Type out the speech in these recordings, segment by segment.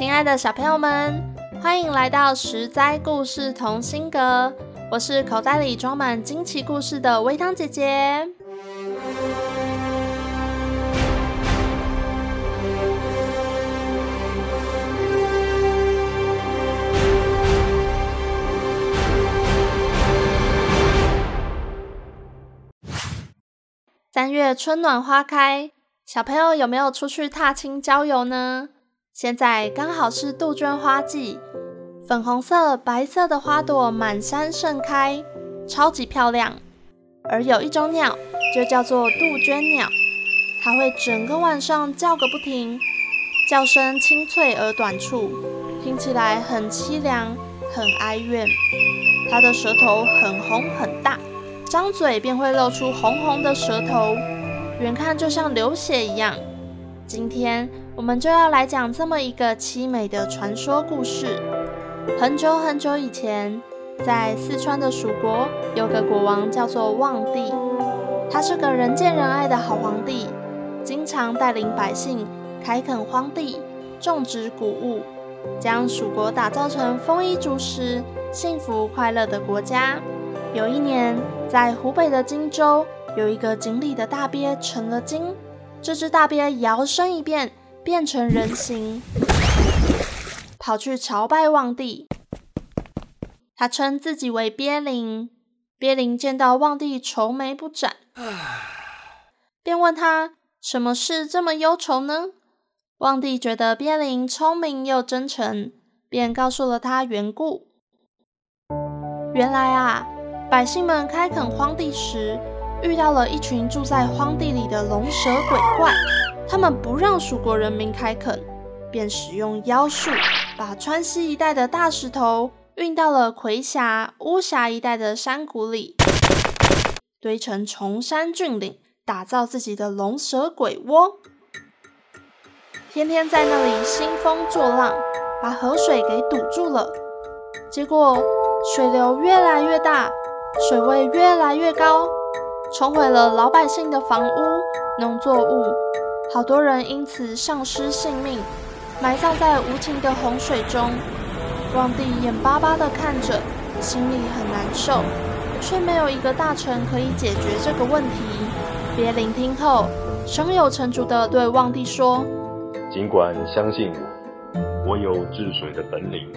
亲爱的小朋友们，欢迎来到十灾故事同心阁。我是口袋里装满惊奇故事的微汤姐姐。三月春暖花开，小朋友有没有出去踏青郊游呢？现在刚好是杜鹃花季，粉红色、白色的花朵满山盛开，超级漂亮。而有一种鸟，就叫做杜鹃鸟，它会整个晚上叫个不停，叫声清脆而短促，听起来很凄凉、很哀怨。它的舌头很红很大，张嘴便会露出红红的舌头，远看就像流血一样。今天我们就要来讲这么一个凄美的传说故事。很久很久以前，在四川的蜀国，有个国王叫做望帝，他是个人见人爱的好皇帝，经常带领百姓开垦荒地，种植谷物，将蜀国打造成丰衣足食、幸福快乐的国家。有一年，在湖北的荆州，有一个井里的大鳖成了精。这只大鳖摇身一变，变成人形，跑去朝拜望帝。他称自己为鳖灵。鳖灵见到望帝愁眉不展，便问他什么事这么忧愁呢？望帝觉得鳖灵聪明又真诚，便告诉了他缘故。原来啊，百姓们开垦荒地时，遇到了一群住在荒地里的龙蛇鬼怪，他们不让蜀国人民开垦，便使用妖术，把川西一带的大石头运到了夔峡、巫峡一带的山谷里，堆成崇山峻岭，打造自己的龙蛇鬼窝，天天在那里兴风作浪，把河水给堵住了，结果水流越来越大，水位越来越高。冲毁了老百姓的房屋、农作物，好多人因此丧失性命，埋葬在无情的洪水中。望帝眼巴巴地看着，心里很难受，却没有一个大臣可以解决这个问题。别聆听后，胸有成竹地对望帝说：“尽管相信我，我有治水的本领，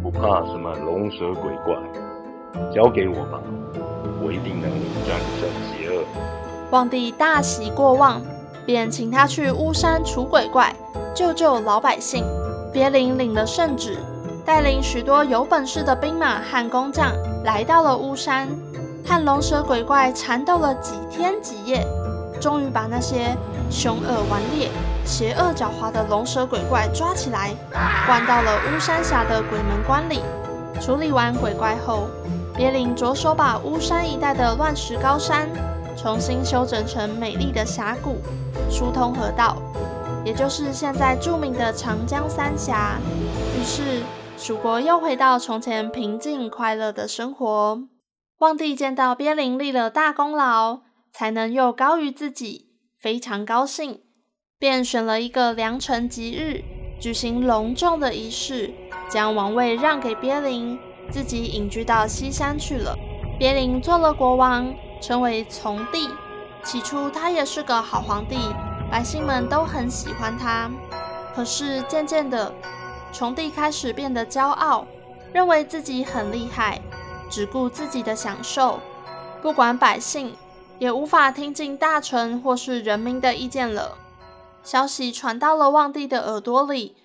不怕什么龙蛇鬼怪，交给我吧。”我一定能战胜邪恶。望帝大喜过望，便请他去巫山除鬼怪，救救老百姓。别林领了圣旨，带领许多有本事的兵马和工匠来到了巫山，和龙蛇鬼怪缠斗了几天几夜，终于把那些凶恶顽劣、邪恶狡猾的龙蛇鬼怪抓起来，关到了巫山峡的鬼门关里。处理完鬼怪后，别林着手把巫山一带的乱石高山重新修整成美丽的峡谷，疏通河道，也就是现在著名的长江三峡。于是，蜀国又回到从前平静快乐的生活。望帝见到鳖灵立了大功劳，才能又高于自己，非常高兴，便选了一个良辰吉日，举行隆重的仪式，将王位让给鳖灵。自己隐居到西山去了。鳖灵做了国王，称为从帝。起初他也是个好皇帝，百姓们都很喜欢他。可是渐渐的，从帝开始变得骄傲，认为自己很厉害，只顾自己的享受，不管百姓，也无法听进大臣或是人民的意见了。消息传到了望帝的耳朵里，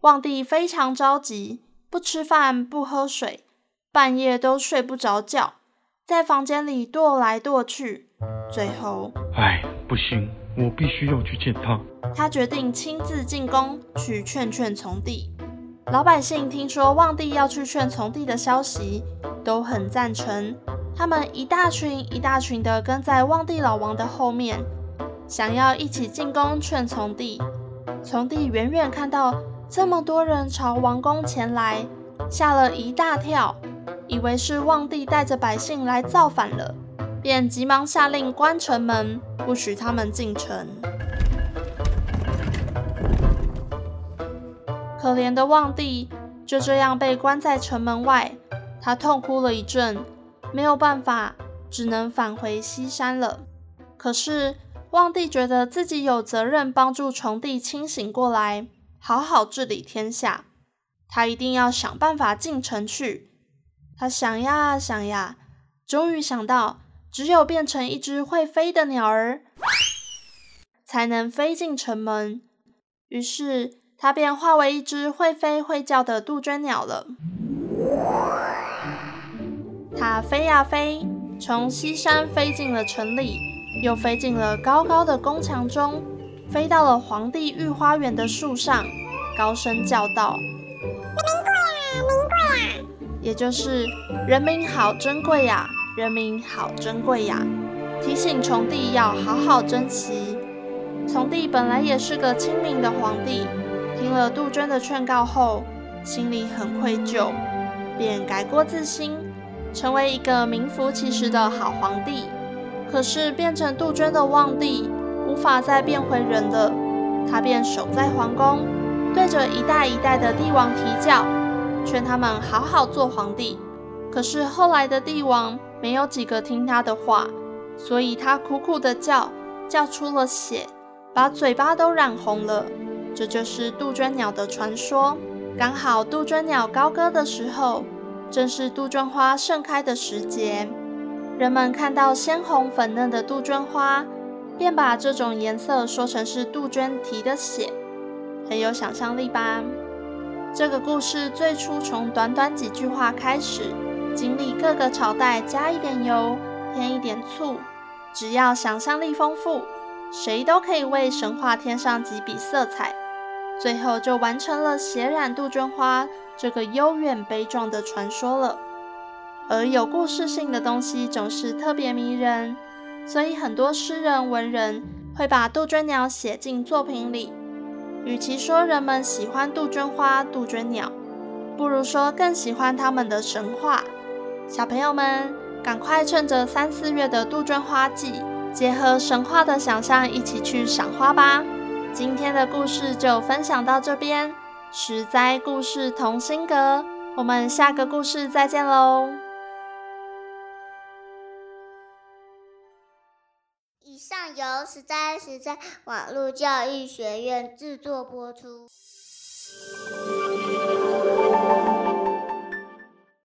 望帝非常着急。不吃饭，不喝水，半夜都睡不着觉，在房间里踱来踱去。最后，哎，不行，我必须要去见他。他决定亲自进宫去劝劝从帝。老百姓听说望帝要去劝从帝的消息，都很赞成。他们一大群一大群的跟在望帝老王的后面，想要一起进宫劝从帝。从帝远远看到这么多人朝王宫前来，吓了一大跳，以为是望帝带着百姓来造反了，便急忙下令关城门，不许他们进城。可怜的望帝就这样被关在城门外，他痛哭了一阵。没有办法，只能返回西山了。可是望帝觉得自己有责任帮助崇帝清醒过来，好好治理天下。他一定要想办法进城去。他想呀想呀，终于想到，只有变成一只会飞的鸟儿，才能飞进城门。于是它便化为一只会飞会叫的杜鹃鸟了。它飞呀飞，从西山飞进了城里，又飞进了高高的宫墙中，飞到了皇帝御花园的树上，高声叫道：“人民贵呀，民贵呀！”也就是“人民好珍贵呀，人民好珍贵呀”，提醒崇帝要好好珍惜。崇帝本来也是个亲民的皇帝，听了杜鹃的劝告后，心里很愧疚，便改过自新。成为一个名副其实的好皇帝，可是变成杜鹃的望帝无法再变回人了。他便守在皇宫，对着一代一代的帝王啼叫，劝他们好好做皇帝。可是后来的帝王没有几个听他的话，所以他苦苦的叫，叫出了血，把嘴巴都染红了。这就是杜鹃鸟的传说。刚好杜鹃鸟高歌的时候。正是杜鹃花盛开的时节，人们看到鲜红粉嫩的杜鹃花，便把这种颜色说成是杜鹃啼的血，很有想象力吧？这个故事最初从短短几句话开始，经历各个朝代，加一点油，添一点醋，只要想象力丰富，谁都可以为神话添上几笔色彩，最后就完成了血染杜鹃花。这个悠远悲壮的传说了，而有故事性的东西总是特别迷人，所以很多诗人文人会把杜鹃鸟写进作品里。与其说人们喜欢杜鹃花、杜鹃鸟，不如说更喜欢他们的神话。小朋友们，赶快趁着三四月的杜鹃花季，结合神话的想象，一起去赏花吧。今天的故事就分享到这边。十灾故事同心阁，我们下个故事再见喽！以上由十灾十灾网络教育学院制作播出。